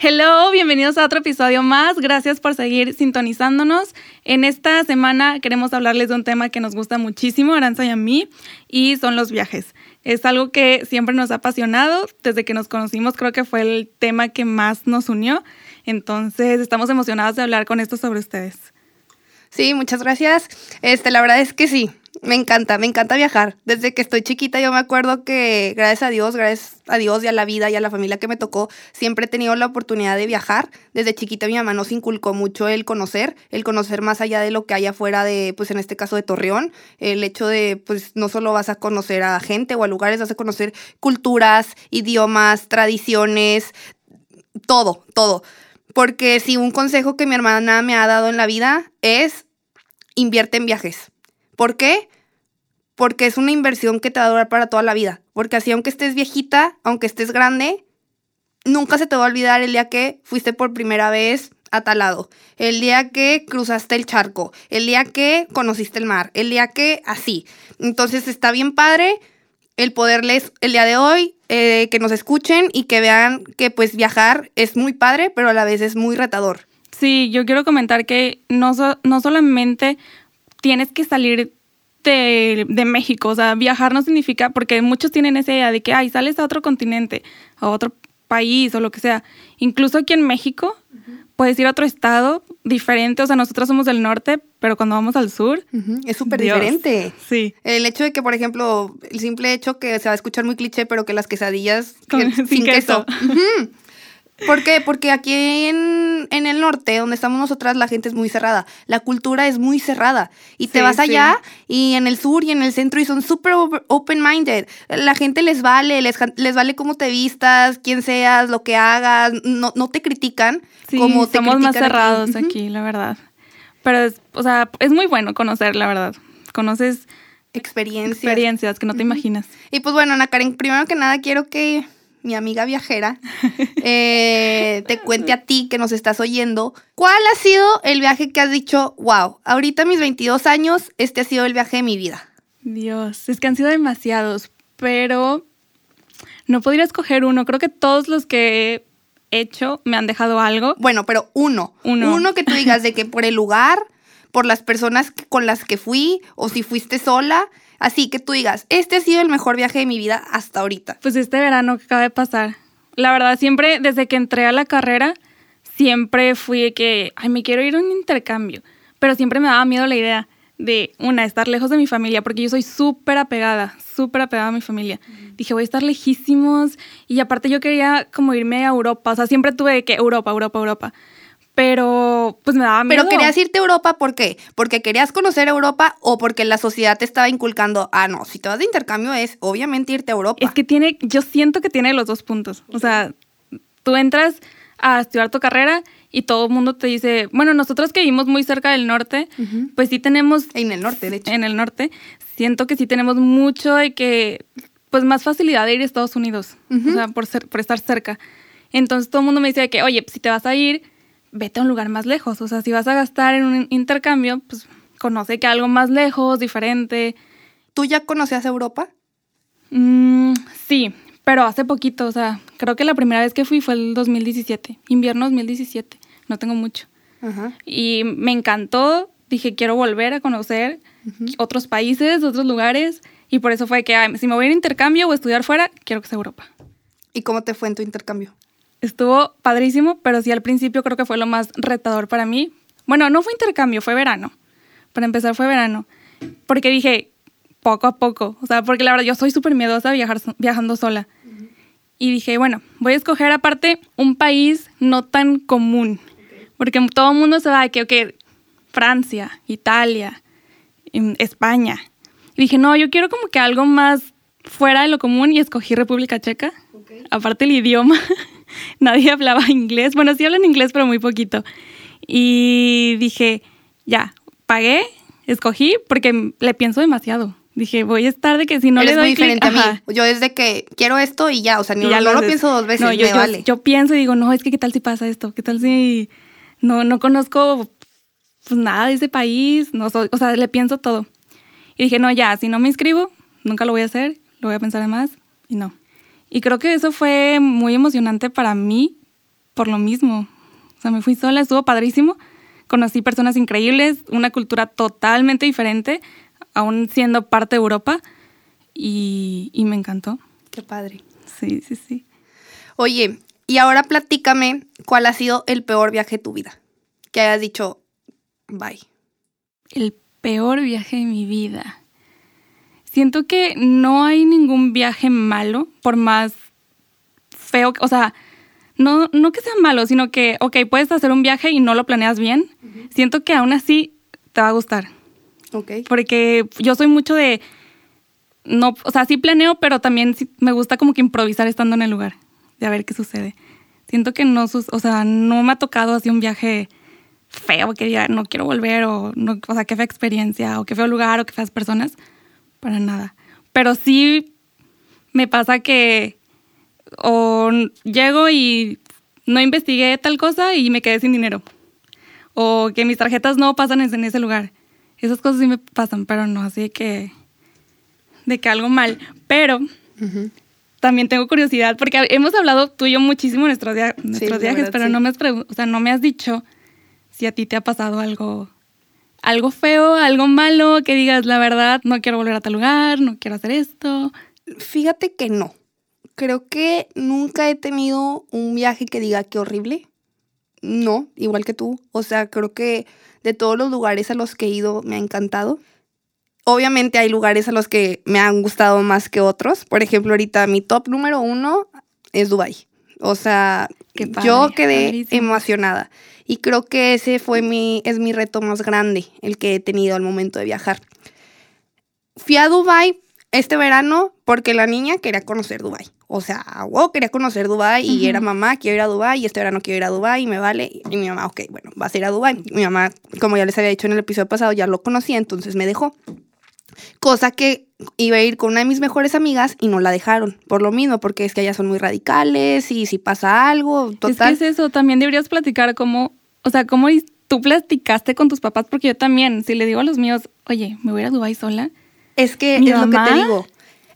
Hello, bienvenidos a otro episodio más. Gracias por seguir sintonizándonos. En esta semana queremos hablarles de un tema que nos gusta muchísimo, Aranza y a mí, y son los viajes. Es algo que siempre nos ha apasionado. Desde que nos conocimos creo que fue el tema que más nos unió. Entonces estamos emocionados de hablar con esto sobre ustedes. Sí, muchas gracias. Este, la verdad es que sí, me encanta, me encanta viajar. Desde que estoy chiquita yo me acuerdo que gracias a Dios, gracias a Dios y a la vida y a la familia que me tocó, siempre he tenido la oportunidad de viajar. Desde chiquita mi mamá nos inculcó mucho el conocer, el conocer más allá de lo que hay afuera de, pues en este caso de Torreón. El hecho de, pues no solo vas a conocer a gente o a lugares, vas a conocer culturas, idiomas, tradiciones, todo, todo. Porque si un consejo que mi hermana me ha dado en la vida es invierte en viajes ¿Por qué? Porque es una inversión que te va a durar para toda la vida. Porque así, aunque estés viejita, aunque estés grande, nunca se te va a olvidar el día que fuiste por primera vez a tal lado, el día que cruzaste el charco, el día que conociste el mar, el día que así. Entonces está bien padre el poderles el día de hoy eh, que nos escuchen y que vean que pues viajar es muy padre, pero a la vez es muy retador. Sí, yo quiero comentar que no, no solamente tienes que salir de, de, México. O sea, viajar no significa, porque muchos tienen esa idea de que, ay, sales a otro continente, a otro país o lo que sea. Incluso aquí en México, puedes ir a otro estado diferente. O sea, nosotros somos del norte, pero cuando vamos al sur. Es súper diferente. Sí. El hecho de que, por ejemplo, el simple hecho que se va a escuchar muy cliché, pero que las quesadillas sin, queso. ¿Por qué? Porque aquí en, el norte, donde estamos nosotras, la gente es muy cerrada. La cultura es muy cerrada. Y te vas allá y en el sur y en el centro y son súper open-minded. La gente les vale, les, les vale cómo te vistas, quién seas, lo que hagas. No, no te critican como te somos más cerrados aquí. la verdad. Pero, es, o sea, es muy bueno conocer, la verdad. Conoces experiencias. Experiencias que no te imaginas. Y pues bueno, Ana Karen, primero que nada quiero que mi amiga viajera, eh, te cuente a ti que nos estás oyendo, ¿cuál ha sido el viaje que has dicho, wow, ahorita a mis 22 años, este ha sido el viaje de mi vida? Dios, es que han sido demasiados, pero no podría escoger uno. Creo que todos los que he hecho me han dejado algo. Bueno, pero uno. Uno. Uno que tú digas de que por el lugar, por las personas con las que fui, o si fuiste sola, Así que tú digas, este ha sido el mejor viaje de mi vida hasta ahorita. Pues este verano que acaba de pasar. La verdad, siempre, desde que entré a la carrera, siempre fui de que, ay, me quiero ir a un intercambio. Pero siempre me daba miedo la idea de, una, estar lejos de mi familia, porque yo soy súper apegada, súper apegada a mi familia. Dije, voy a estar lejísimos. Y aparte yo quería como irme a Europa. O sea, siempre tuve que Europa, Europa, Europa pero pues me daba miedo. Pero querías irte a Europa, ¿por qué? ¿Porque querías conocer Europa o porque la sociedad te estaba inculcando, ah, no, si te vas de intercambio es obviamente irte a Europa? Es que tiene, yo siento que tiene los dos puntos. O sea, tú entras a estudiar tu carrera y todo el mundo te dice, bueno, nosotros que vivimos muy cerca del norte, pues sí tenemos... En el norte, de hecho. En el norte, siento que sí tenemos mucho de que, pues más facilidad de ir a Estados Unidos, o sea, por, ser, por estar cerca. Entonces todo el mundo me decía que, oye, si te vas a ir vete a un lugar más lejos. O sea, si vas a gastar en un intercambio, pues conoce que algo más lejos, diferente. ¿Tú ya conocías Europa? Mm, sí, pero hace poquito, o sea, creo que la primera vez que fui fue el 2017, invierno 2017, no tengo mucho. Y me encantó, dije, quiero volver a conocer otros países, otros lugares, y por eso fue que si me voy a ir a intercambio o estudiar fuera, quiero que sea Europa. ¿Y cómo te fue en tu intercambio? Estuvo padrísimo, pero sí al principio creo que fue lo más retador para mí. Bueno, no fue intercambio, fue verano. Para empezar fue verano. Porque dije, poco a poco. O sea, porque la verdad yo soy súper miedosa viajar, viajando sola. Y dije, bueno, voy a escoger aparte un país no tan común. Porque todo el mundo se va de que, ok, Francia, Italia, España. Y dije, no, yo quiero como que algo más fuera de lo común y escogí República Checa. Aparte el idioma. nadie hablaba inglés. Bueno, sí hablan inglés, pero muy poquito. Y dije, ya, pagué, escogí porque le pienso demasiado. Dije, voy a estar de que si no Eres le doy muy diferente a mí. Yo desde que quiero esto y ya, o sea, ni, ya no lo haces. pienso dos veces, No, yo, me yo- vale. yo pienso y digo, no, es que qué tal si pasa esto, qué tal si no, no conozco pues nada de ese país, no soy, o sea, le pienso todo. Y dije, no, ya, si no me inscribo, nunca lo voy a hacer, lo voy a pensar más y no. Y creo que eso fue muy emocionante para mí por lo mismo. O sea, me fui sola, estuvo padrísimo. Conocí personas increíbles, una cultura totalmente diferente, aún siendo parte de Europa. Y, y me encantó. Qué padre. Sí, sí, sí. Oye, y ahora platícame cuál ha sido el peor viaje de tu vida. Que hayas dicho, bye. El peor viaje de mi vida. Siento que no hay ningún viaje malo, por más feo, o sea, no, no que sea malo, sino que, ok, puedes hacer un viaje y no lo planeas bien. Siento que aún así te va a gustar. Ok. Porque yo soy mucho de, no, o sea, sí planeo, pero también sí me gusta como que improvisar estando en el lugar, de a ver qué sucede. Siento que no, o sea, no me ha tocado así un viaje feo que diga, no quiero volver, o, no, o sea, qué fea experiencia, o qué feo lugar, o qué feas personas, para nada. Pero sí me pasa que o llego y no investigué tal cosa y me quedé sin dinero. O que mis tarjetas no pasan en ese lugar. Esas cosas sí me pasan, pero no así que, de que algo mal. Pero también tengo curiosidad, porque hemos hablado tú y yo muchísimo en nuestros, viajes, verdad, pero sí. no, me has o sea, no me has dicho si a ti te ha pasado algo, algo feo, algo malo, que digas, la verdad, no quiero volver a tal lugar, no quiero hacer esto. Fíjate que no. Creo que nunca he tenido un viaje que diga que horrible. No, igual que tú. O sea, creo que de todos los lugares a los que he ido me ha encantado. Obviamente hay lugares a los que me han gustado más que otros. Por ejemplo, ahorita mi top número uno es Dubai. O sea, Qué padre, yo quedé padrísimo. emocionada. Y creo que ese fue mi, es mi reto más grande, el que he tenido al momento de viajar. Fui a Dubai este verano porque la niña quería conocer Dubai. O sea, wow, quería conocer Dubai y Ujú. era mamá, quiero ir a Dubai y este verano quiero ir a Dubai y me vale. Y mi mamá, ok, bueno, vas a ir a Dubai. Mi mamá, como ya les había dicho en el episodio pasado, ya lo conocía, entonces me dejó. Cosa que iba a ir con una de mis mejores amigas y no la dejaron. Por lo mismo, porque es que ellas son muy radicales y si pasa algo, total. Es que es eso, también deberías platicar cómo, o sea, cómo tú platicaste con tus papás, porque yo también, si le digo a los míos, oye, me voy a ir a Dubái sola, Es que Mi es lo que te digo.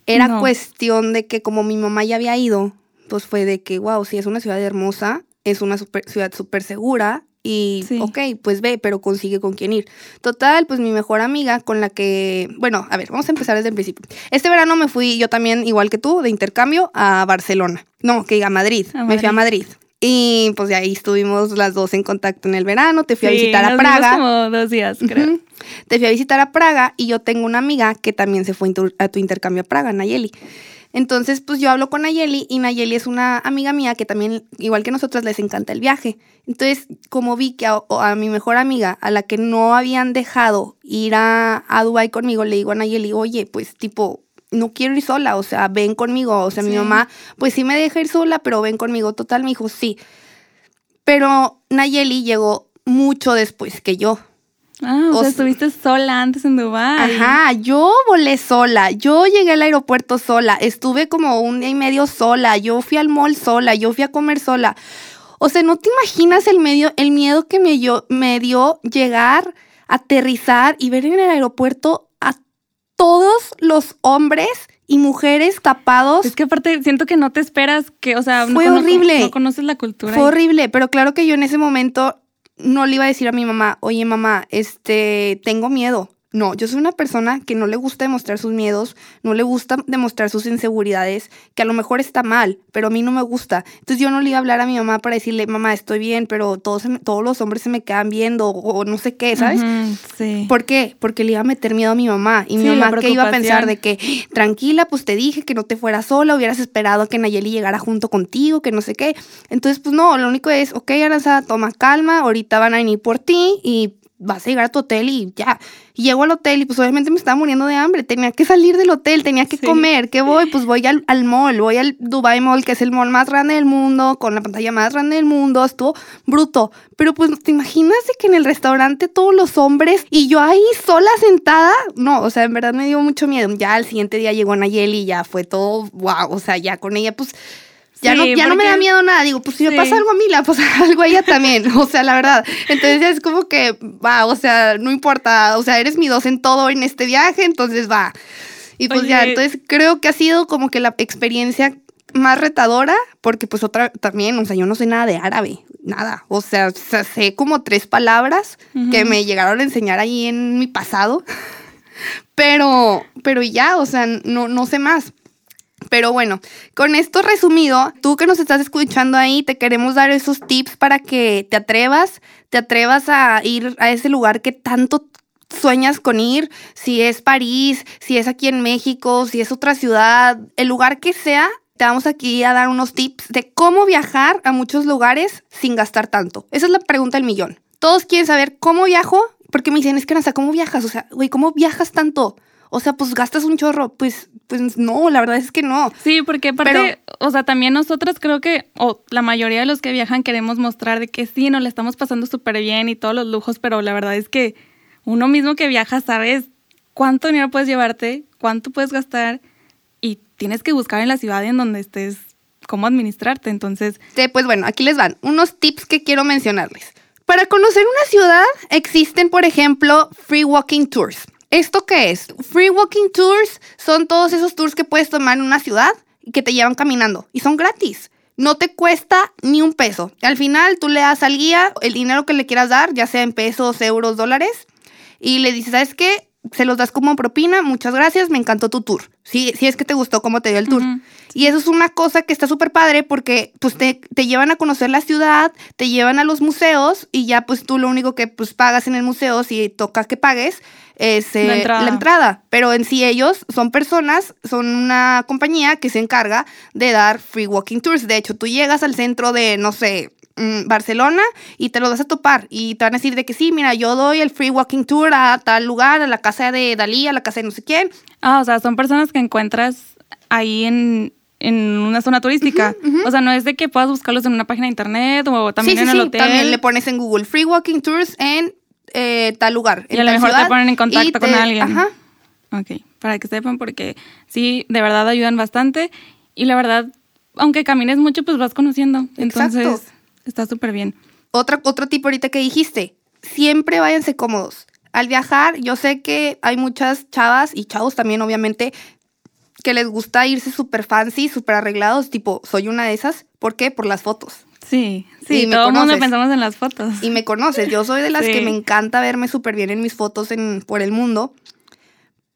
Era no. cuestión de que como mi mamá ya había ido, pues fue de que, wow, sí, es una ciudad hermosa, es una super- ciudad súper segura y, Sí. ok, pues ve, pero consigue con quién ir. Total, pues mi mejor amiga con la que, bueno, a ver, vamos a empezar desde el principio. Este verano me fui yo también, igual que tú, de intercambio a Barcelona. No, que diga a Madrid. Me fui a Madrid. Y pues de ahí estuvimos las dos en contacto en el verano, te fui a visitar a nos Praga. como dos días, creo. Te fui a visitar a Praga y yo tengo una amiga que también se fue a tu intercambio a Praga, Nayeli. Entonces, pues yo hablo con Nayeli y Nayeli es una amiga mía que también, igual que nosotras, les encanta el viaje. Entonces, como vi que a, a mi mejor amiga, a la que no habían dejado ir a, a Dubái conmigo, le digo a Nayeli, oye, pues tipo, no quiero ir sola, o sea, ven conmigo. O sea, mi mamá, pues sí me deja ir sola, pero ven conmigo. Total, me dijo, sí. Pero Nayeli llegó mucho después que yo. Ah, o, O sea, estuviste sola antes en Dubái. Ajá, yo volé sola, yo llegué al aeropuerto sola, estuve como un día y medio sola, yo fui al mall sola, yo fui a comer sola. O sea, no te imaginas el, medio, el miedo que me, yo- me dio llegar, aterrizar y ver en el aeropuerto todos los hombres y mujeres tapados. Es que aparte siento que no te esperas que, o sea, no Fue cono- horrible. No conoces la cultura. Fue y- horrible, pero claro que yo en ese momento no le iba a decir a mi mamá, oye mamá, este, tengo miedo. No, yo soy una persona que no le gusta demostrar sus miedos, no le gusta demostrar sus inseguridades, que a lo mejor está mal, pero a mí no me gusta. Entonces yo no le iba a hablar a mi mamá para decirle, mamá, estoy bien, pero todos, todos los hombres se me quedan viendo o, o no sé qué, ¿sabes? Sí. ¿Por qué? Porque le iba a meter miedo a mi mamá. Y mi Sí, mamá que iba a pensar de que, tranquila, pues te dije que no te fueras sola, hubieras esperado a que Nayeli llegara junto contigo, que no sé qué. Entonces, pues no, lo único es, ok, Aranza, toma calma, ahorita van a venir por ti y vas a llegar a tu hotel y ya. Llego al hotel y pues obviamente me estaba muriendo de hambre, tenía que salir del hotel, tenía que comer, ¿qué voy? Pues voy al, al mall, voy al Dubai Mall, que es el mall más grande del mundo, con la pantalla más grande del mundo, estuvo bruto. Pero pues, ¿te imaginas que en el restaurante todos los hombres y yo ahí sola sentada? No, o sea, en verdad me dio mucho miedo. Ya al siguiente día llegó Nayeli y ya fue todo, wow, o sea, ya con ella pues ya, no, ya no me da miedo nada. Digo, pues si me pasa algo a mí, la pasa algo a ella también. O sea, la verdad. Entonces es como que, va, o sea, no importa. O sea, eres mi dos en todo en este viaje, entonces va. Y pues ya, entonces creo que ha sido como que la experiencia más retadora, porque pues otra también, o sea, yo no sé nada de árabe, nada. O sea, sé como tres palabras que me llegaron a enseñar ahí en mi pasado. Pero, pero ya, o sea, no, no sé más. Pero bueno, con esto resumido, tú que nos estás escuchando ahí, te queremos dar esos tips para que te atrevas, te atrevas a ir a ese lugar que tanto sueñas con ir, si es París, si es aquí en México, si es otra ciudad, el lugar que sea, te vamos aquí a dar unos tips de cómo viajar a muchos lugares sin gastar tanto. Esa es la pregunta del millón. Todos quieren saber cómo viajo, porque me dicen, es que ¿cómo viajas? O sea, güey, ¿cómo viajas tanto? O sea, pues gastas un chorro. Pues, pues no, la verdad es que no. Sí, porque aparte, o sea, también nosotras creo que, o la mayoría de los que viajan queremos mostrar de que sí, nos le estamos pasando súper bien y todos los lujos, pero la verdad es que uno mismo que viaja sabes cuánto dinero puedes llevarte, cuánto puedes gastar y tienes que buscar en la ciudad en donde estés cómo administrarte. Entonces, sí, pues bueno, aquí les van unos tips que quiero mencionarles. Para conocer una ciudad existen, por ejemplo, free walking tours. ¿Esto qué es? Free Walking Tours son todos esos tours que puedes tomar en una ciudad y que te llevan caminando y son gratis. No te cuesta ni un peso. Al final tú le das al guía el dinero que le quieras dar, ya sea en pesos, euros, dólares, y le dices, ¿sabes qué? Se los das como propina, muchas gracias, me encantó tu tour. Si, si es que te gustó cómo te dio el tour. Y eso es una cosa que está súper padre porque pues te, te, llevan a conocer la ciudad, te llevan a los museos y ya pues tú lo único que pues pagas en el museo si toca que pagues es la, entrada. Pero en sí ellos son personas, son una compañía que se encarga de dar free walking tours. De hecho, tú llegas al centro de, no sé, mm, Barcelona y te lo vas a topar y te van a decir de que sí, mira, yo doy el free walking tour a tal lugar, a la casa de Dalí, a la casa de no sé quién. Ah, o sea, son personas que encuentras ahí en, una zona turística. O sea, no es de que puedas buscarlos en una página de internet o también en el hotel. También le pones en Google Free Walking Tours en eh, tal lugar. Y a lo mejor te ponen en contacto con alguien. Ajá. Ok, para que sepan, porque sí, de verdad ayudan bastante. Y la verdad, aunque camines mucho, pues vas conociendo. Entonces, está súper bien. Otra, otro tipo ahorita que dijiste, siempre váyanse cómodos. Al viajar, yo sé que hay muchas chavas y chavos también, obviamente, que les gusta irse súper fancy, súper arreglados, tipo, soy una de esas. ¿Por qué? Por las fotos. Sí, sí, todo el mundo pensamos en las fotos. Y me conoces, yo soy de las que me encanta verme súper bien en mis fotos en, por el mundo,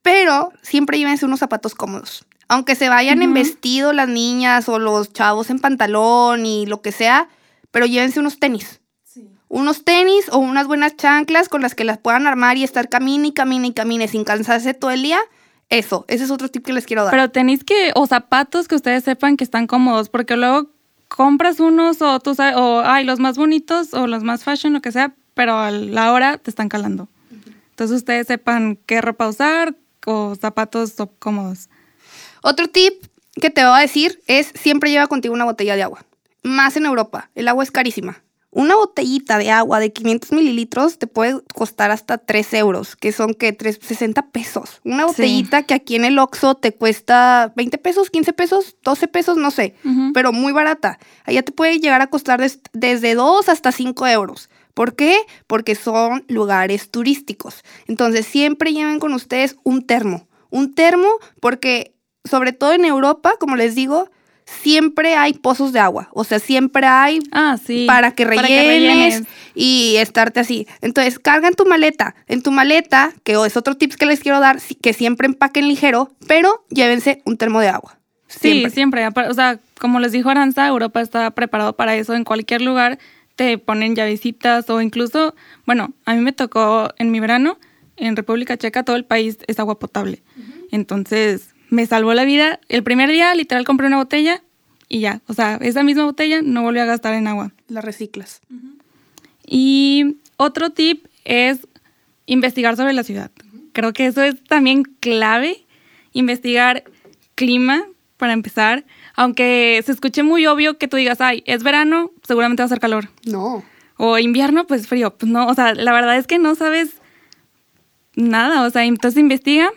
pero siempre llévense unos zapatos cómodos. Aunque se vayan en vestido las niñas o los chavos en pantalón y lo que sea, pero llévense unos tenis. Unos tenis o unas buenas chanclas con las que las puedan armar y estar camine y camine y camine sin cansarse todo el día. Eso, ese es otro tip que les quiero dar. Pero tenis que, o zapatos que ustedes sepan que están cómodos, porque luego compras unos o tú sabes, o hay los más bonitos o los más fashion, lo que sea, pero a la hora te están calando. Entonces ustedes sepan qué ropa usar o zapatos cómodos. Otro tip que te voy a decir es siempre lleva contigo una botella de agua. Más en Europa, el agua es carísima. Una botellita de agua de 500 mililitros te puede costar hasta 3 euros, que son que 3, 60 pesos. Una botellita que aquí en el Oxxo te cuesta 20 pesos, 15 pesos, 12 pesos, no sé, pero muy barata. Allá te puede llegar a costar desde 2 hasta 5 euros. ¿Por qué? Porque son lugares turísticos. Entonces siempre lleven con ustedes un termo. Un termo porque, sobre todo en Europa, como les digo, siempre hay pozos de agua. O sea, siempre hay ah, para, que rellenes y estarte así. Entonces, carga en tu maleta. En tu maleta, que es otro tip que les quiero dar, que siempre empaquen ligero, pero llévense un termo de agua. Sí, siempre. O sea, como les dijo Aranza, Europa está preparado para eso. En cualquier lugar te ponen llavecitas o incluso, bueno, a mí me tocó en mi verano, en República Checa, todo el país es agua potable. Entonces, me salvó la vida. El primer día, literal, compré una botella y ya. O sea, esa misma botella no volví a gastar en agua. La reciclas. Y otro tip es investigar sobre la ciudad. Creo que eso es también clave, investigar clima para empezar, aunque se escuche muy obvio que tú digas, ay, es verano, seguramente va a ser calor. No. O invierno, pues frío. Pues no, o sea, la verdad es que no sabes nada, o sea, entonces investiga.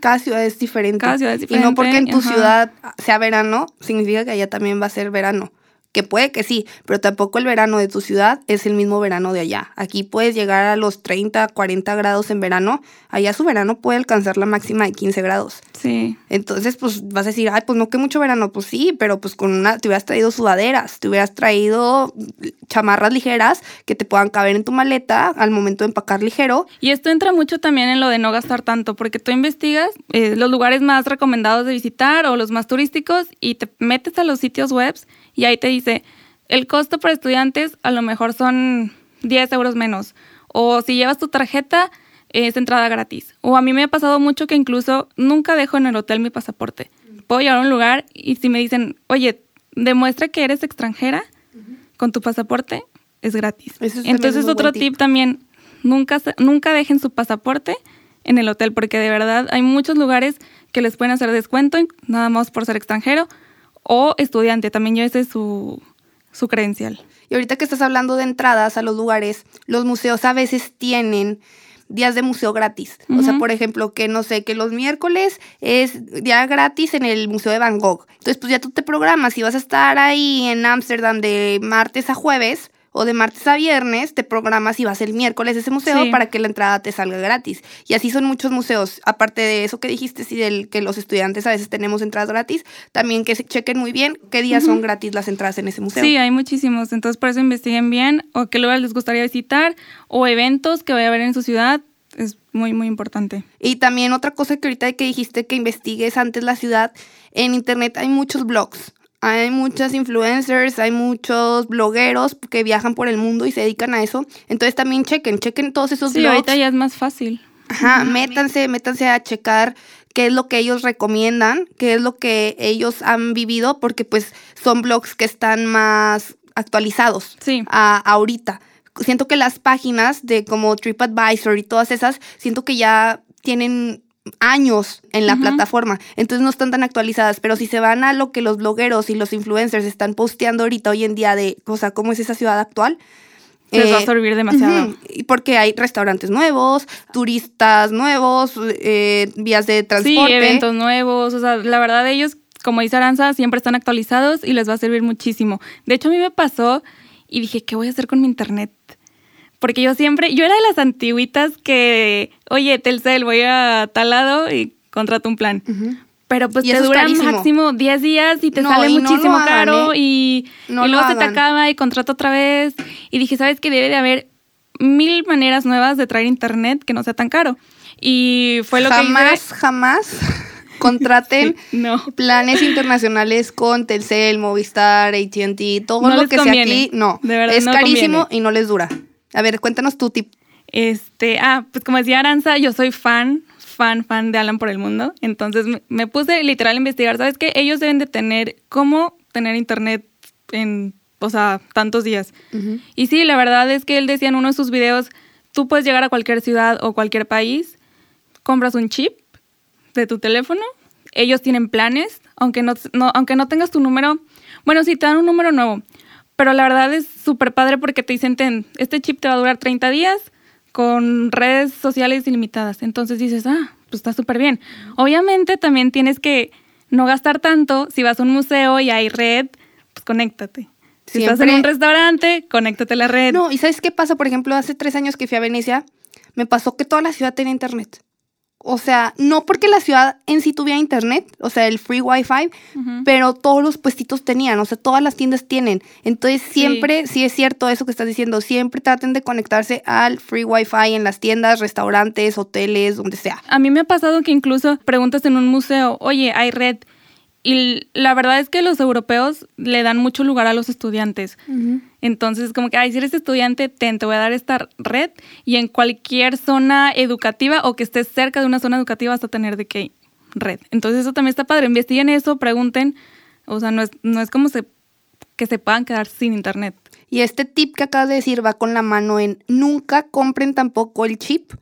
Cada ciudad es diferente. Cada ciudad es Y no porque en tu diferente, ajá. ciudad sea verano, significa que allá también va a ser verano. Que puede que sí, pero tampoco el verano de tu ciudad es el mismo verano de allá. Aquí puedes llegar a los 30, 40 grados en verano. Allá su verano puede alcanzar la máxima de 15 grados. Sí. Entonces, pues vas a decir, ay, pues no que mucho verano. Pues sí, pero pues con una, te hubieras traído sudaderas, te hubieras traído chamarras ligeras que te puedan caber en tu maleta al momento de empacar ligero. Y esto entra mucho también en lo de no gastar tanto, porque tú investigas eh, los lugares más recomendados de visitar o los más turísticos y te metes a los sitios web y ahí te dice, el costo para estudiantes a lo mejor son 10 euros menos. O si llevas tu tarjeta, es entrada gratis. O a mí me ha pasado mucho que incluso nunca dejo en el hotel mi pasaporte. Puedo llegar a un lugar y si me dicen, oye, demuestra que eres extranjera con tu pasaporte, es gratis. Eso Entonces otro tip. tip también, nunca, nunca dejen su pasaporte en el hotel, porque de verdad hay muchos lugares que les pueden hacer descuento, nada más por ser extranjero o estudiante, también llévese su, su credencial. Y ahorita que estás hablando de entradas a los lugares, los museos a veces tienen días de museo gratis. O sea, por ejemplo, que no sé, que los miércoles es día gratis en el Museo de Van Gogh. Entonces, pues ya tú te programas. Si vas a estar ahí en Ámsterdam de martes a jueves o de martes a viernes, te programas y vas el miércoles a ese museo Sí. para que la entrada te salga gratis. Y así son muchos museos. Aparte de eso que dijiste, sí, del que los estudiantes a veces tenemos entradas gratis, también que se chequen muy bien qué días son gratis las entradas en ese museo. Sí, hay muchísimos, entonces por eso investiguen bien o qué lugares les gustaría visitar o eventos que vaya a haber en su ciudad, es muy, muy importante. Y también otra cosa que ahorita que dijiste que investigues antes la ciudad, en internet hay muchos blogs. Hay muchas influencers, hay muchos blogueros que viajan por el mundo y se dedican a eso. Entonces también chequen, chequen todos esos Sí, blogs. ahorita ya es más fácil. Ajá, métanse, métanse a checar qué es lo que ellos recomiendan, qué es lo que ellos han vivido, porque pues son blogs que están más actualizados Sí. a ahorita. Siento que las páginas de como TripAdvisor y todas esas, siento que ya tienen años en la plataforma, entonces no están tan actualizadas, pero si se van a lo que los blogueros y los influencers están posteando ahorita hoy en día de, o sea, cómo es esa ciudad actual, Les va a eh, servir demasiado. Porque hay restaurantes nuevos, turistas nuevos, eh, vías de Sí, transporte. eventos nuevos, o sea, la verdad ellos, como dice Aranza, siempre están actualizados y les va a servir muchísimo. De hecho, a mí me pasó y dije, ¿qué voy a hacer con mi internet? Porque yo siempre, yo era de las antiguitas que, oye, Telcel, voy a tal lado y contrato un plan. Pero pues Y te dura máximo 10 días y te No, sale y no lo muchísimo hagan, caro ¿eh? y, No y lo luego se te acaba y contrato otra vez. Y dije, ¿sabes qué? Debe de haber mil maneras nuevas de traer internet que no sea tan caro. Y fue lo jamás, que hice. jamás contraten No. planes internacionales con Telcel, Movistar, AT&T, todo No lo que conviene. sea aquí. No, De verdad, es no carísimo conviene. y no les dura. A ver, cuéntanos tu tip. Este, ah, pues como decía Aranza, yo soy fan, fan, fan de Alan por el mundo. Entonces me, puse literal a investigar. ¿Sabes qué? Ellos deben de tener cómo tener internet en, o sea, tantos días. Y sí, la verdad es que él decía en uno de sus videos, tú puedes llegar a cualquier ciudad o cualquier país, compras un chip de tu teléfono, ellos tienen planes, aunque no, no- aunque no tengas tu número, bueno, sí te dan un número nuevo, pero la verdad es súper padre porque te dicen, ten, este chip te va a durar 30 días con redes sociales ilimitadas. Entonces dices, ah, pues está súper bien. Obviamente también tienes que no gastar tanto. Si vas a un museo y hay red, pues conéctate. Si estás en Siempre- un restaurante, conéctate a la red. No, ¿y sabes qué pasa? Por ejemplo, hace tres años que fui a Venecia, me pasó que toda la ciudad tenía internet. O sea, no porque la ciudad en sí tuviera internet, o sea, el free wifi, Ujú. pero todos los puestitos tenían, o sea, todas las tiendas tienen. Entonces, Sí. siempre, sí es cierto eso que estás diciendo, siempre traten de conectarse al free wifi en las tiendas, restaurantes, hoteles, donde sea. A mí me ha pasado que incluso preguntas en un museo, oye, hay red. Y la verdad es que los europeos le dan mucho lugar a los estudiantes. Entonces, como que, ay, si eres estudiante, ten, te voy a dar esta red y en cualquier zona educativa o que estés cerca de una zona educativa vas a tener de que red. Entonces, eso también está padre. Investiguen eso, pregunten. O sea, no es, no es como se, que se puedan quedar sin internet. Y este tip que acabas de decir va con la mano en nunca compren tampoco el chip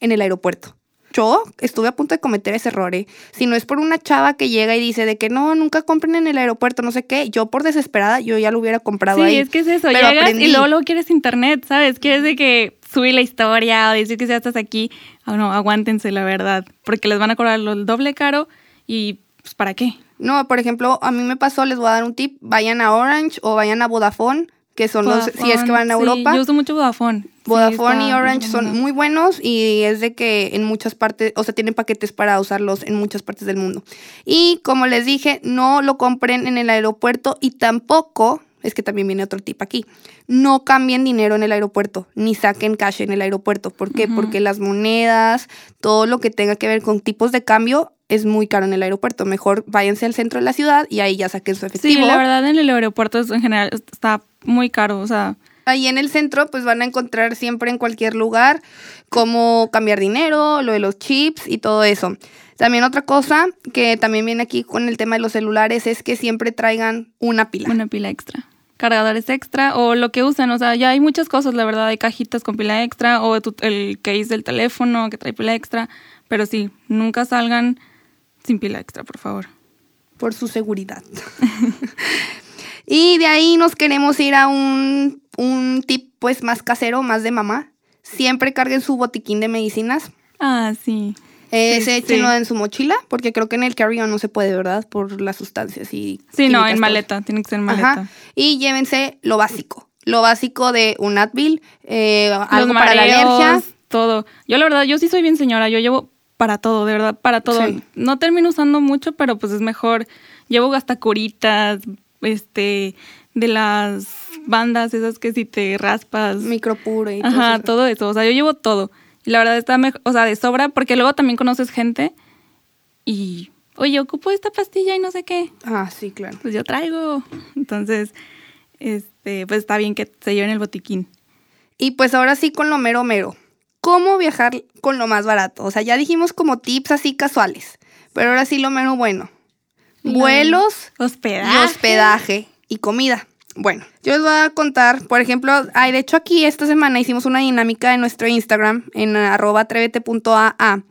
en el aeropuerto. Yo estuve a punto de cometer ese error. ¿eh? Si no es por una chava que llega y dice de que no, nunca compren en el aeropuerto, no sé qué, yo por desesperada, yo ya lo hubiera comprado ahí. Sí, es que es eso, Pero llegas aprendí. y luego, luego quieres internet, ¿sabes? Quieres de que subir la historia o decir que ya estás aquí. Ah, no, aguántense, la verdad, porque les van a cobrar el doble caro y pues ¿para qué? No, por ejemplo, a mí me pasó, les voy a dar un tip, vayan a Orange o vayan a Vodafone, que son los, si es que van a Europa. Sí, yo uso mucho Vodafone. Sí, Vodafone y Orange son muy buenos y es de que en muchas partes, o sea, tienen paquetes para usarlos en muchas partes del mundo. Y como les dije, no lo compren en el aeropuerto y tampoco, es que también viene otro tip aquí, no cambien dinero en el aeropuerto, ni saquen cash en el aeropuerto. ¿Por qué? Porque las monedas, todo lo que tenga que ver con tipos de cambio es muy caro en el aeropuerto. Mejor váyanse al centro de la ciudad y ahí ya saquen su Sí, efectivo. la verdad en el aeropuerto en general está muy caro, o sea, Ahí en el centro, pues van a encontrar siempre en cualquier lugar cómo cambiar dinero, lo de los chips y todo eso. También otra cosa que también viene aquí con el tema de los celulares es que siempre traigan una pila. una pila extra. Cargadores extra o lo que usen, o sea, ya hay muchas cosas, la verdad, hay cajitas con pila extra o tu- el case del teléfono que trae pila extra, pero sí, nunca salgan sin pila extra, por favor. por su seguridad. y de ahí nos queremos ir a un, un tip pues más casero, más de mamá. Siempre carguen su botiquín de medicinas. Ah, sí. Ese Sí, échenlo sí. en su mochila, porque creo que en el carry-on no se puede, ¿verdad? Por las sustancias y... Sí, no, en maleta, tiene que ser en maleta. Ajá. Y llévense lo básico. Lo básico de un Advil, eh, algo para la alergia. Todo. Yo la verdad, yo sí soy bien señora, yo llevo para todo, de verdad, para todo. Sí. No termino usando mucho, pero pues es mejor. Llevo hasta curitas, este, de las bandas esas que si te raspas. Micropuro y todo Ajá, eso. todo eso. O sea, yo llevo todo. Y la verdad está mejor, o sea, de sobra, porque luego también conoces gente y, oye, ocupo esta pastilla y no sé qué. Ah, sí, claro. Pues yo traigo. Entonces, este, pues está bien que se lleven el botiquín. Y pues ahora sí con lo mero mero. ¿Cómo viajar con lo más barato? O sea, ya dijimos como tips así casuales. Pero ahora sí lo mero bueno. Lo- Vuelos Hospedaje. y hospedaje y comida. Bueno, yo les voy a contar, por ejemplo, ay, de hecho aquí esta semana hicimos una dinámica en nuestro Instagram, en arroba atrévete.aa.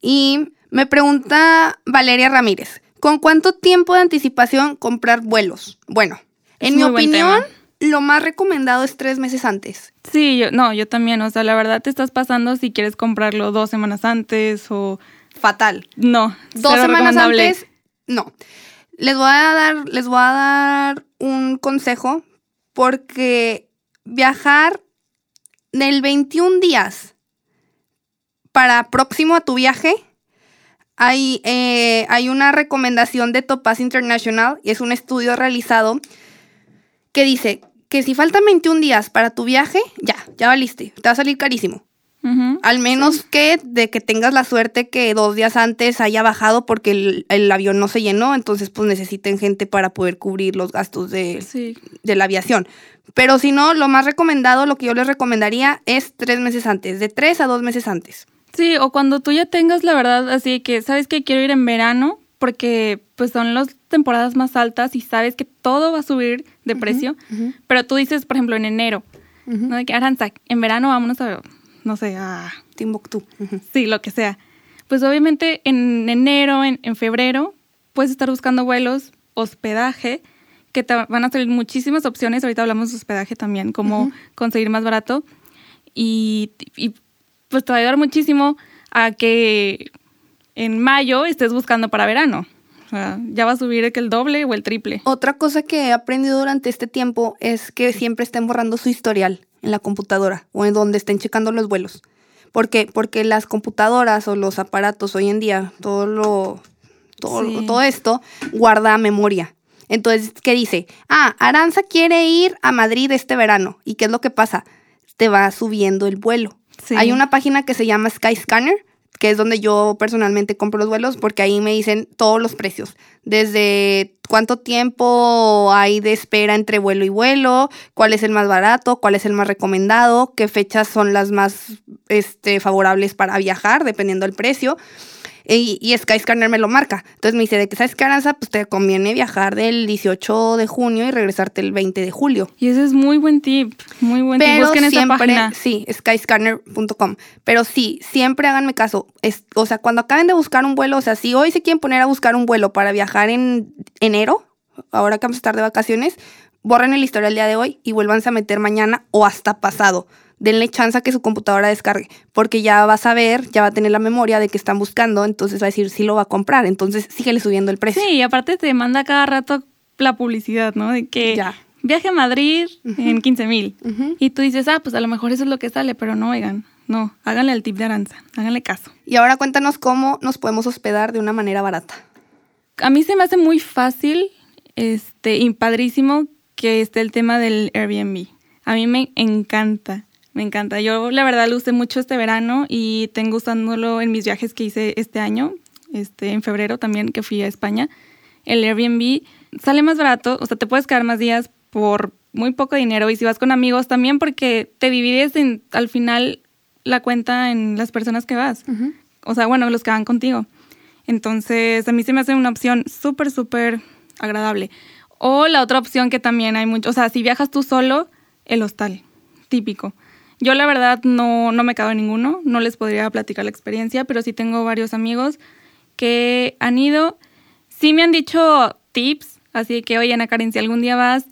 Y me pregunta Valeria Ramírez, ¿con cuánto tiempo de anticipación comprar vuelos? Bueno, Es en mi opinión, lo más recomendado es tres meses antes. Sí, yo, no, yo también. O sea, la verdad te estás pasando si quieres comprarlo dos semanas antes o Fatal. no. Dos semanas antes, no. Les voy a dar, les voy a dar un consejo porque viajar del 21 días para próximo a tu viaje, hay, eh, hay una recomendación de Topaz International y es un estudio realizado que dice que si faltan 21 días para tu viaje, ya, ya valiste, te va a salir carísimo. Al menos que de que tengas la suerte que dos días antes haya bajado porque el, el avión no se llenó, entonces pues necesiten gente para poder cubrir los gastos de, Sí. de la aviación. Pero si no, lo más recomendado, lo que yo les recomendaría es tres meses antes, de tres a dos meses antes. Sí, o cuando tú ya tengas la verdad así que sabes que quiero ir en verano porque pues son las temporadas más altas y sabes que todo va a subir de precio, pero tú dices, por ejemplo, en enero, ¿no? De que Aranza, en verano vámonos a, no sé, a Timbuktu. Ujú. Sí, lo que sea. Pues obviamente en enero, en, en febrero, puedes estar buscando vuelos, hospedaje, que te van a salir muchísimas opciones. Ahorita hablamos de hospedaje también, cómo conseguir más barato. Y, y, pues te va a ayudar muchísimo a que en mayo estés buscando para verano. Sea, ya va a subir el, que el doble o el triple. Otra cosa que he aprendido durante este tiempo es que siempre estén borrando su historial en la computadora o en donde estén checando los vuelos. ¿Por qué? Porque las computadoras o los aparatos hoy en día, todo lo todo, Sí. todo esto guarda memoria. Entonces, ¿qué dice? Ah, Aranza quiere ir a Madrid este verano. ¿Y qué es lo que pasa? Te va subiendo el vuelo. Sí. Hay una página que se llama Skyscanner, que es donde yo personalmente compro los vuelos, porque ahí me dicen todos los precios. Desde cuánto tiempo hay de espera entre vuelo y vuelo, cuál es el más barato, cuál es el más recomendado, qué fechas son las más este, favorables para viajar, dependiendo del precio. Y, y Skyscanner me lo marca. Entonces me dice, ¿de qué sabes qué, Aranza? Pues te conviene viajar del 18 de junio y regresarte el 20 de julio. Y ese es muy buen tip, muy buen tip. Pero Busquen esa siempre, página. sí, skyscanner.com. Pero sí, siempre háganme caso. Es, o sea, cuando acaben de buscar un vuelo, o sea, si hoy se quieren poner a buscar un vuelo para viajar en enero, ahora que vamos a estar de vacaciones, borren el historial día de hoy y vuélvanse a meter mañana o hasta pasado. Denle chance a que su computadora descargue, porque ya va a saber, ya va a tener la memoria de que están buscando, entonces va a decir si lo va a comprar. Entonces síguele subiendo el precio. Sí, y aparte te manda cada rato la publicidad, ¿no? De que Ya. viaje a Madrid en 15 mil. Y tú dices, ah, pues a lo mejor eso es lo que sale, pero no, oigan, no, háganle el tip de Aranza, háganle caso. Y ahora cuéntanos cómo nos podemos hospedar de una manera barata. A mí se me hace muy fácil este, y padrísimo que esté el tema del Airbnb. A mí me encanta, me encanta. Yo la verdad lo usé mucho este verano y tengo usándolo en mis viajes que hice este año, este, en febrero también que fui a España. El Airbnb sale más barato, o sea, te puedes quedar más días por muy poco dinero y si vas con amigos también porque te divides en, al final la cuenta en las personas que vas. O sea, bueno, los que van contigo. Entonces, a mí se me hace una opción súper, súper agradable. O la otra opción que también hay mucho, o sea, si viajas tú solo, el hostal, típico. Yo la verdad no, no me cago en ninguno, no les podría platicar la experiencia, pero sí tengo varios amigos que han ido, sí me han dicho tips, así que, oye, Ana Karen, si algún día vas,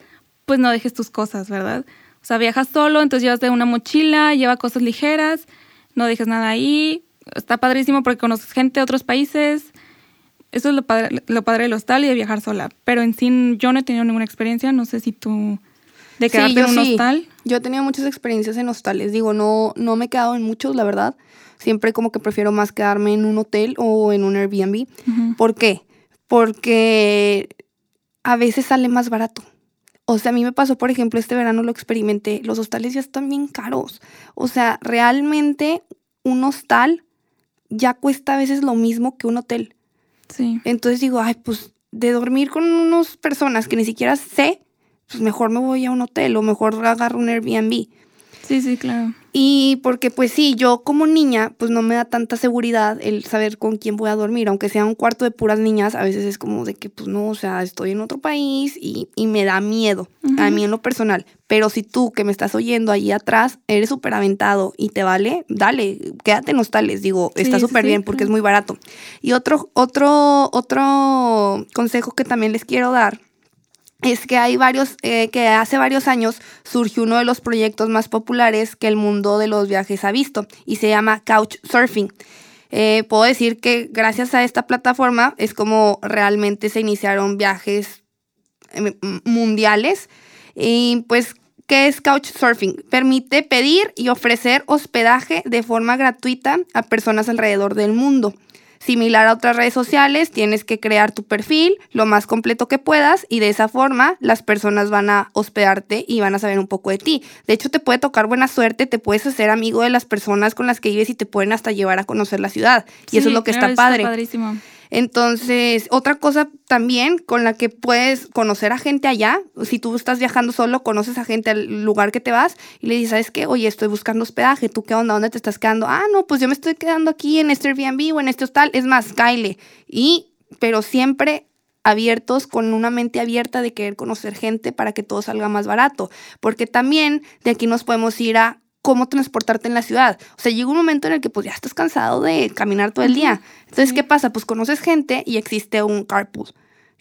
pues no dejes tus cosas, ¿verdad? O sea, viajas solo, entonces llevas de una mochila, lleva cosas ligeras, no dejes nada ahí. Está padrísimo porque conoces gente de otros países. Eso es lo padre, lo padre del hostal y de viajar sola. Pero en sí yo no he tenido ninguna experiencia. No sé si tú... De Sí, quedarte yo en un sí. hostal. Yo he tenido muchas experiencias en hostales. Digo, no, no me he quedado en muchos, la verdad. Siempre como que prefiero más quedarme en un hotel o en un Airbnb. ¿Por qué? Porque a veces sale más barato. O sea, a mí me pasó, por ejemplo, este verano lo experimenté. Los hostales ya están bien caros. O sea, realmente un hostal ya cuesta a veces lo mismo que un hotel. Sí. Entonces digo, ay, pues de dormir con unas personas que ni siquiera sé, pues mejor me voy a un hotel o mejor agarro un Airbnb. Sí, sí, claro. Y porque pues sí, yo como niña, pues no me da tanta seguridad el saber con quién voy a dormir, aunque sea un cuarto de puras niñas, a veces es como de que pues no, o sea, estoy en otro país y, y me da miedo, a mí en lo personal. Pero si tú que me estás oyendo ahí atrás, eres súper aventado y te vale, dale, quédate en hostales, digo, Sí, está súper sí, bien porque claro. es muy barato. Y otro, otro, otro consejo que también les quiero dar es que hay varios, eh, que hace varios años surgió uno de los proyectos más populares que el mundo de los viajes ha visto y se llama Couchsurfing. Eh, puedo decir que gracias a esta plataforma es como realmente se iniciaron viajes eh, m- mundiales. Y pues, ¿qué es Couchsurfing? Permite pedir y ofrecer hospedaje de forma gratuita a personas alrededor del mundo. Similar a otras redes sociales, tienes que crear tu perfil lo más completo que puedas y de esa forma las personas van a hospedarte y van a saber un poco de ti. De hecho, te puede tocar buena suerte, te puedes hacer amigo de las personas con las que vives y te pueden hasta llevar a conocer la ciudad. Y eso Sí, es lo que claro, está padre. padrísimo. Entonces, otra cosa también con la que puedes conocer a gente allá, si tú estás viajando solo, conoces a gente al lugar que te vas y le dices, ¿sabes qué? Oye, estoy buscando hospedaje, ¿tú qué onda? ¿Dónde te estás quedando? Ah, no, pues yo me estoy quedando aquí en este Airbnb o en este hostal. Es más, Kyle. Y, pero siempre abiertos, con una mente abierta de querer conocer gente para que todo salga más barato. Porque también de aquí nos podemos ir a cómo transportarte en la ciudad. O sea, llega un momento en el que pues ya estás cansado de caminar todo el día. Entonces. ¿qué pasa? Pues conoces gente y existe un carpool,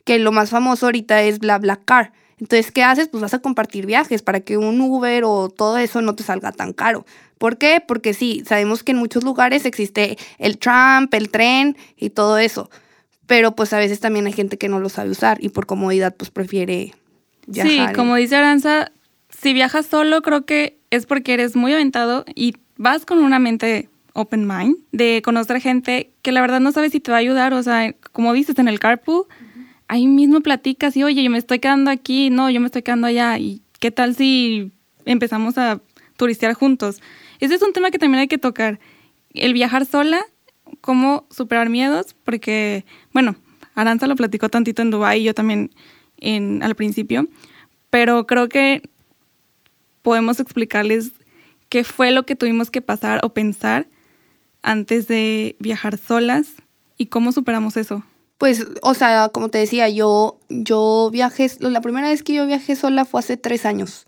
que lo más famoso ahorita es BlaBlaCar. Entonces, ¿qué haces? Pues vas a compartir viajes para que un Uber o todo eso no te salga tan caro. ¿Por qué? Porque sí, sabemos que en muchos lugares existe el tram, el tren y todo eso. Pero pues a veces también hay gente que no lo sabe usar y por comodidad pues prefiere viajar. Sí, como dice Aranza, si viajas solo, creo que es porque eres muy aventado y vas con una mente open mind de conocer gente que la verdad no sabes si te va a ayudar. O sea, como dices en el carpool, ahí mismo platicas y oye, yo me estoy quedando aquí, no, yo me estoy quedando allá. ¿Y qué tal si empezamos a turistear juntos? Ese es un tema que también hay que tocar. El viajar sola, cómo superar miedos, porque, bueno, Aranza lo platicó tantito en Dubái y yo también en, al principio, pero creo que podemos explicarles qué fue lo que tuvimos que pasar o pensar antes de viajar solas ¿Y cómo superamos eso? Pues, o sea, como te decía, yo, yo viajé, la primera vez que yo viajé sola fue hace tres años,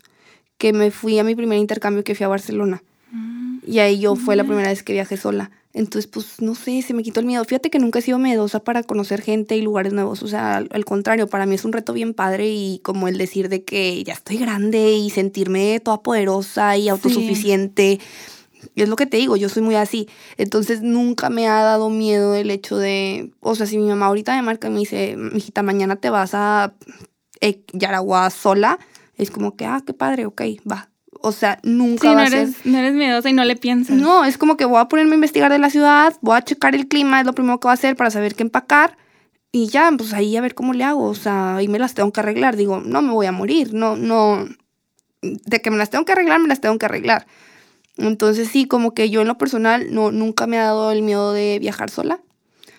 que me fui a mi primer intercambio que fui a Barcelona. Mm, y ahí yo fue la primera vez que viajé sola. Entonces, pues, no sé, se me quitó el miedo. Fíjate que nunca he sido miedosa para conocer gente y lugares nuevos. O sea, al, al, contrario, para mí es un reto bien padre y como el decir de que ya estoy grande y sentirme toda poderosa y autosuficiente. Sí y es lo que te digo, yo soy muy así. Entonces nunca me ha dado miedo el hecho de, o sea, si mi mamá ahorita me marca y me dice, hijita, mañana te vas a eh, Yaragua sola, es como que, ah, qué padre, ok, va. O sea, nunca sí, va no eres, a ser... no eres miedosa y no le piensas. No, es como que voy a ponerme a investigar de la ciudad, voy a checar el clima, es lo primero que voy a hacer para saber qué empacar. Y ya, pues ahí a ver cómo le hago. O sea, ahí me las tengo que arreglar. Digo, no me voy a morir. No, no. De que me las tengo que arreglar, me las tengo que arreglar. Entonces sí, como que yo en lo personal no, nunca me ha dado el miedo de viajar sola.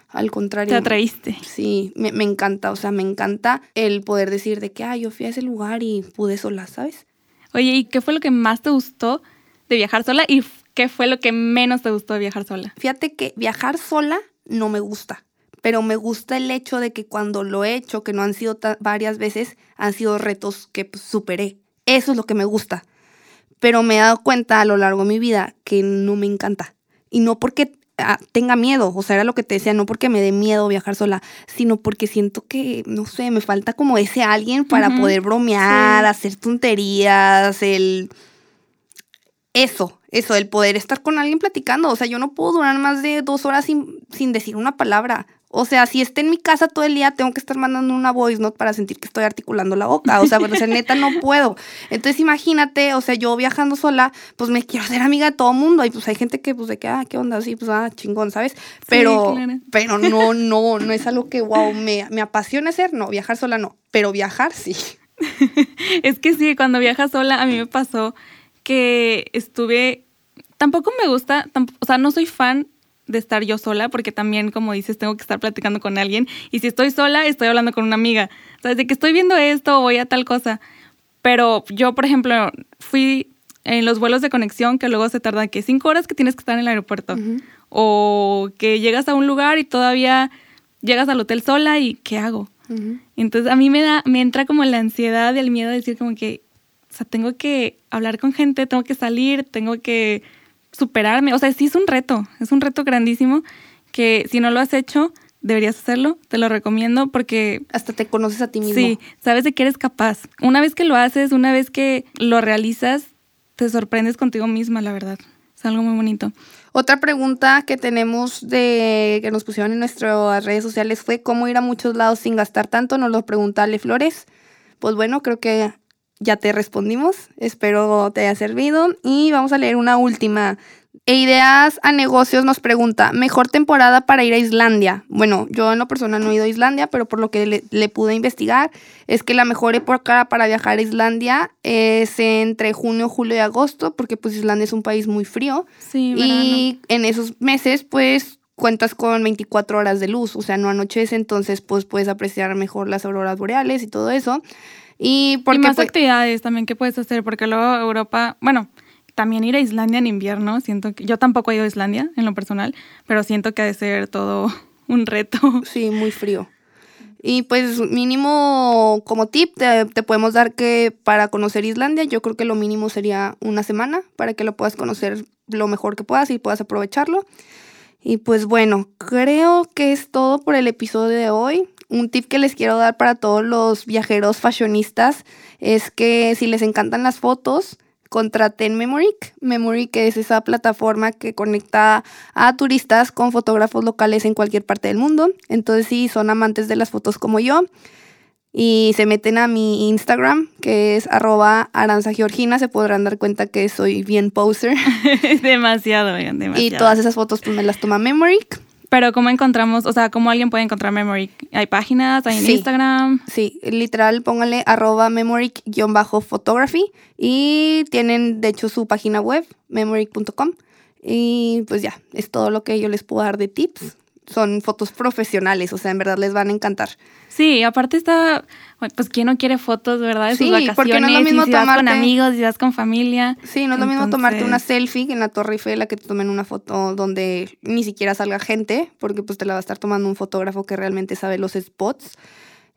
Al contrario. Te atraíste. Sí, me, me, encanta, o sea, me encanta el poder decir de que, ah, yo fui a ese lugar y pude sola, ¿sabes? Oye, ¿y qué fue lo que más te gustó de viajar sola y qué fue lo que menos te gustó de viajar sola? Fíjate que viajar sola no me gusta, pero me gusta el hecho de que cuando lo he hecho, que no han sido varias veces, han sido retos que pues, superé. Eso es lo que me gusta pero me he dado cuenta a lo largo de mi vida que no me encanta. Y no porque tenga miedo, o sea, era lo que te decía, no porque me dé miedo viajar sola, sino porque siento que, no sé, me falta como ese alguien para poder bromear, hacer tonterías, el... Eso, eso, el poder estar con alguien platicando. O sea, yo no puedo durar más de dos horas sin, sin decir una palabra. O sea, si esté en mi casa todo el día, tengo que estar mandando una voice note para sentir que estoy articulando la boca. O sea, pero, o sea, neta no puedo. Entonces, imagínate, o sea, yo viajando sola, pues me quiero hacer amiga de todo mundo. Y pues hay gente que, pues, de que, ah, ¿qué onda? Sí, pues, ah, chingón, ¿sabes? Pero, sí, claro. pero no, no, no es algo que, wow, me, me apasiona hacer. No, viajar sola no. Pero viajar sí. es que sí, cuando viajas sola, a mí me pasó que estuve. Tampoco me gusta, o sea, no soy fan de estar yo sola, porque también, como dices, tengo que estar platicando con alguien. Y si estoy sola, estoy hablando con una amiga. O sea, de que estoy viendo esto, voy a tal cosa. Pero yo, por ejemplo, fui en los vuelos de conexión que luego se tardan que cinco horas que tienes que estar en el aeropuerto. O que llegas a un lugar y todavía llegas al hotel sola y ¿qué hago? Entonces a mí me da, me entra como la ansiedad y el miedo de decir como que, o sea, tengo que hablar con gente, tengo que salir, tengo que superarme. O sea, sí es un reto, es un reto grandísimo que si no lo has hecho, deberías hacerlo, te lo recomiendo porque... Hasta te conoces a ti mismo. Sí, sabes de que eres capaz. Una vez que lo haces, una vez que lo realizas, te sorprendes contigo misma, la verdad. Es algo muy bonito. Otra pregunta que tenemos de que nos pusieron en nuestras redes sociales fue cómo ir a muchos lados sin gastar tanto. Nos lo pregunta Ale Flores. Pues bueno, creo que ya te respondimos. Espero te haya servido. Y vamos a leer una última. E Ideas a Negocios nos pregunta, mejor temporada para ir a Islandia. Bueno, yo en lo personal no he ido a Islandia, pero por lo que le, le, pude investigar, es que la mejor época para viajar a Islandia es entre junio, julio y agosto, porque pues Islandia es un país muy frío. Sí, y en esos meses, pues cuentas con 24 horas de luz, o sea, no anochece, entonces pues puedes apreciar mejor las auroras boreales y todo eso. Y, porque, y más pues, actividades también que puedes hacer, porque luego Europa, bueno, también ir a Islandia en invierno, siento que yo tampoco he ido a Islandia en lo personal, pero siento que ha de ser todo un reto. Sí, muy frío. Y pues mínimo como tip te, te, podemos dar que para conocer Islandia yo creo que lo mínimo sería una semana para que lo puedas conocer lo mejor que puedas y puedas aprovecharlo. Y pues bueno, creo que es todo por el episodio de hoy un tip que les quiero dar para todos los viajeros fashionistas es que si les encantan las fotos, contraten Memoric. Memoric es esa plataforma que conecta a turistas con fotógrafos locales en cualquier parte del mundo. Entonces, si son amantes de las fotos como yo y se meten a mi Instagram, que es arroba aranzageorgina, se podrán dar cuenta que soy bien poser. demasiado, demasiado. Y todas esas fotos pues me las toma Memoric. Pero ¿cómo encontramos, o sea, cómo alguien puede encontrar Memory? ¿Hay páginas? ¿Hay en Sí. Instagram? Sí, literal, póngale arroba memoric-photography y tienen de hecho su página web, memoric.com. Y pues ya, es todo lo que yo les puedo dar de tips. Son fotos profesionales, o sea, en verdad les van a encantar. Sí, aparte está, pues quién no quiere fotos, ¿verdad? De sus Sí, vacaciones, porque no es lo mismo si vas con tomarte- amigos, si vas con familia. Sí, no es lo mismo tomarte una selfie en la Torre Eiffel a que te tomen una foto donde ni siquiera salga gente, porque pues te la va a estar tomando un fotógrafo que realmente sabe los spots.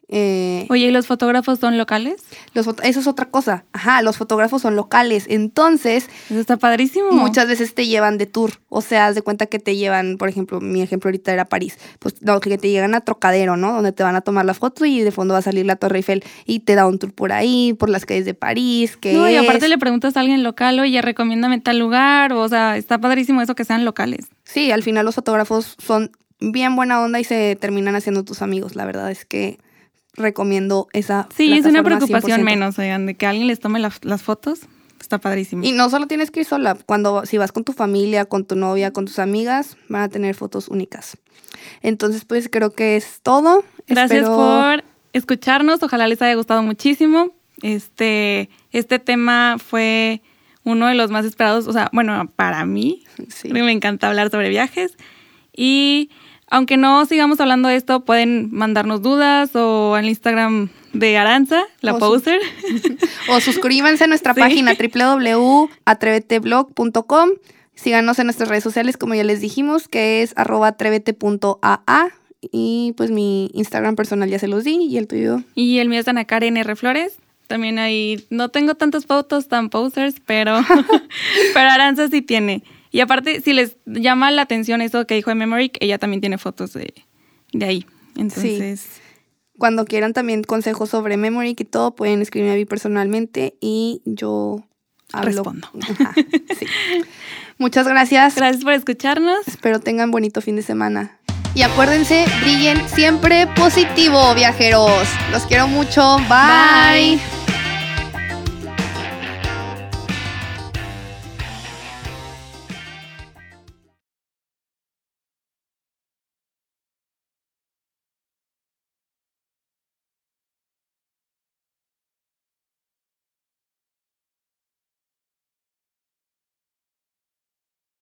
Eh, Oye, ¿y los fotógrafos son locales? los eso es otra cosa. Ajá, los fotógrafos son locales. Entonces, Eso está padrísimo. muchas veces te llevan de tour. O sea, haz de cuenta que te llevan, por ejemplo, mi ejemplo ahorita era París. Pues no, que te llegan a Trocadero, ¿no? Donde te van a tomar la foto y de fondo va a salir la Torre Eiffel y te da un tour por ahí, por las calles de París. Que No, y aparte es- le preguntas a alguien local, oye, recomiéndame tal lugar, o sea, está padrísimo eso que sean locales. Sí, al final los fotógrafos son bien buena onda y se terminan haciendo tus amigos. La verdad es que recomiendo esa. Sí, es una preocupación 100%. menos, oigan, de que alguien les tome la- las fotos, está padrísimo. Y no solo tienes que ir sola, cuando si vas con tu familia, con tu novia, con tus amigas, van a tener fotos únicas. Entonces, pues creo que es todo. Gracias Espero- por escucharnos, ojalá les haya gustado muchísimo. Este, este tema fue uno de los más esperados, o sea, bueno, para mí, Sí. me encanta hablar sobre viajes. Y aunque no sigamos hablando de esto, pueden mandarnos dudas o al Instagram de Aranza, la O su- poser. O suscríbanse a nuestra Sí. página www.atreveteblog.com. Síganos en nuestras redes sociales, como ya les dijimos, que es arroba atrévete.aa. Y pues mi Instagram personal ya se los di y el tuyo. Y el mío es Ana Karen R. Flores. También ahí no tengo tantas fotos tan posers, pero, pero Aranza sí tiene. Y aparte, si les llama la atención eso que dijo de Memory, ella también tiene fotos de, de ahí. Entonces, Cuando quieran también consejos sobre memory y todo, pueden escribirme a mí personalmente y yo hablo. Respondo. Ajá, sí. Muchas gracias. gracias por escucharnos. Espero tengan bonito fin de semana. Y acuérdense, brillen siempre positivo, viajeros. Los quiero mucho. Bye. Bye.